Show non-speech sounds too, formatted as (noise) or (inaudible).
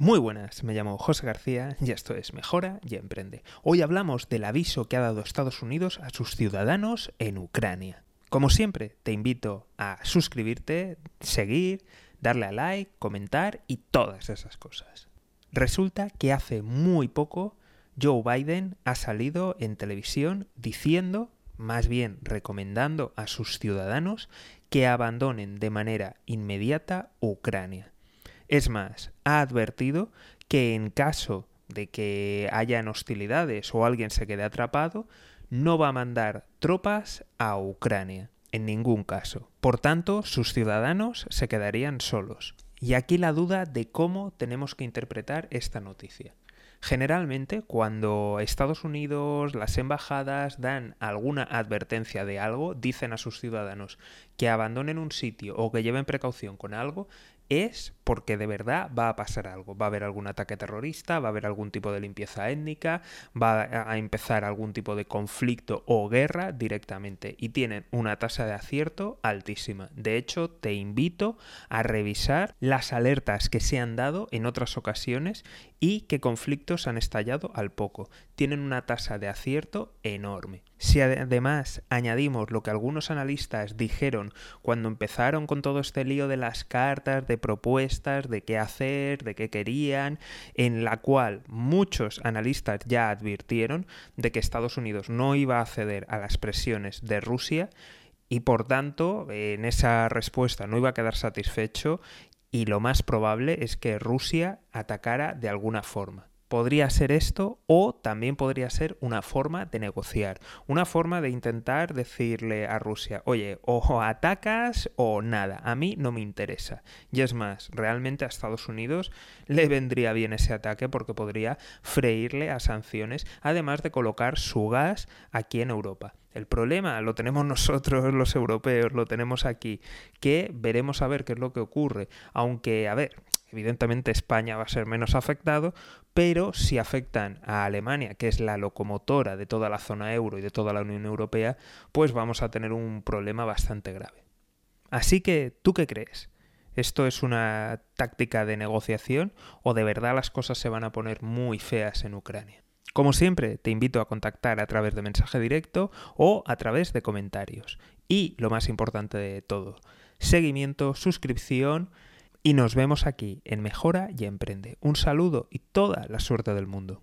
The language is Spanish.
Muy buenas, me llamo José García y esto es Mejora y Emprende. Hoy hablamos del aviso que ha dado Estados Unidos a sus ciudadanos en Ucrania. Como siempre, te invito a suscribirte, seguir, darle a like, comentar y todas esas cosas. Resulta que hace muy poco Joe Biden ha salido en televisión diciendo, más bien recomendando a sus ciudadanos que abandonen de manera inmediata Ucrania. Es más, ha advertido que en caso de que hayan hostilidades o alguien se quede atrapado, no va a mandar tropas a Ucrania, en ningún caso. Por tanto, sus ciudadanos se quedarían solos. Y aquí la duda de cómo tenemos que interpretar esta noticia. Generalmente, cuando Estados Unidos, las embajadas dan alguna advertencia de algo, dicen a sus ciudadanos que abandonen un sitio o que lleven precaución con algo, es porque de verdad va a pasar algo. Va a haber algún ataque terrorista, va a haber algún tipo de limpieza étnica, va a empezar algún tipo de conflicto o guerra directamente. Y tienen una tasa de acierto altísima. De hecho, te invito a revisar las alertas que se han dado en otras ocasiones y qué conflictos han estallado al poco. Tienen una tasa de acierto enorme. Si además añadimos lo que algunos analistas dijeron cuando empezaron con todo este lío de las cartas, de propuestas, de qué hacer, de qué querían, en la cual muchos analistas ya advirtieron de que Estados Unidos no iba a ceder a las presiones de Rusia y por tanto en esa respuesta no iba a quedar satisfecho y lo más probable es que Rusia atacara de alguna forma. Podría ser esto o también podría ser una forma de negociar, una forma de intentar decirle a Rusia, oye, o atacas o nada, a mí no me interesa. Y es más, realmente a Estados Unidos le vendría bien ese ataque porque podría freírle a sanciones, además de colocar su gas aquí en Europa. El problema lo tenemos (laughs) nosotros los europeos, lo tenemos aquí, que veremos a ver qué es lo que ocurre. Aunque, a ver, evidentemente España va a ser menos afectado, pero si afectan a Alemania, que es la locomotora de toda la zona euro y de toda la Unión Europea, pues vamos a tener un problema bastante grave. Así que, ¿tú qué crees? ¿Esto es una táctica de negociación o de verdad las cosas se van a poner muy feas en Ucrania? Como siempre, te invito a contactar a través de mensaje directo o a través de comentarios. Y lo más importante de todo, seguimiento, suscripción y nos vemos aquí en Mejora y Emprende. Un saludo y toda la suerte del mundo.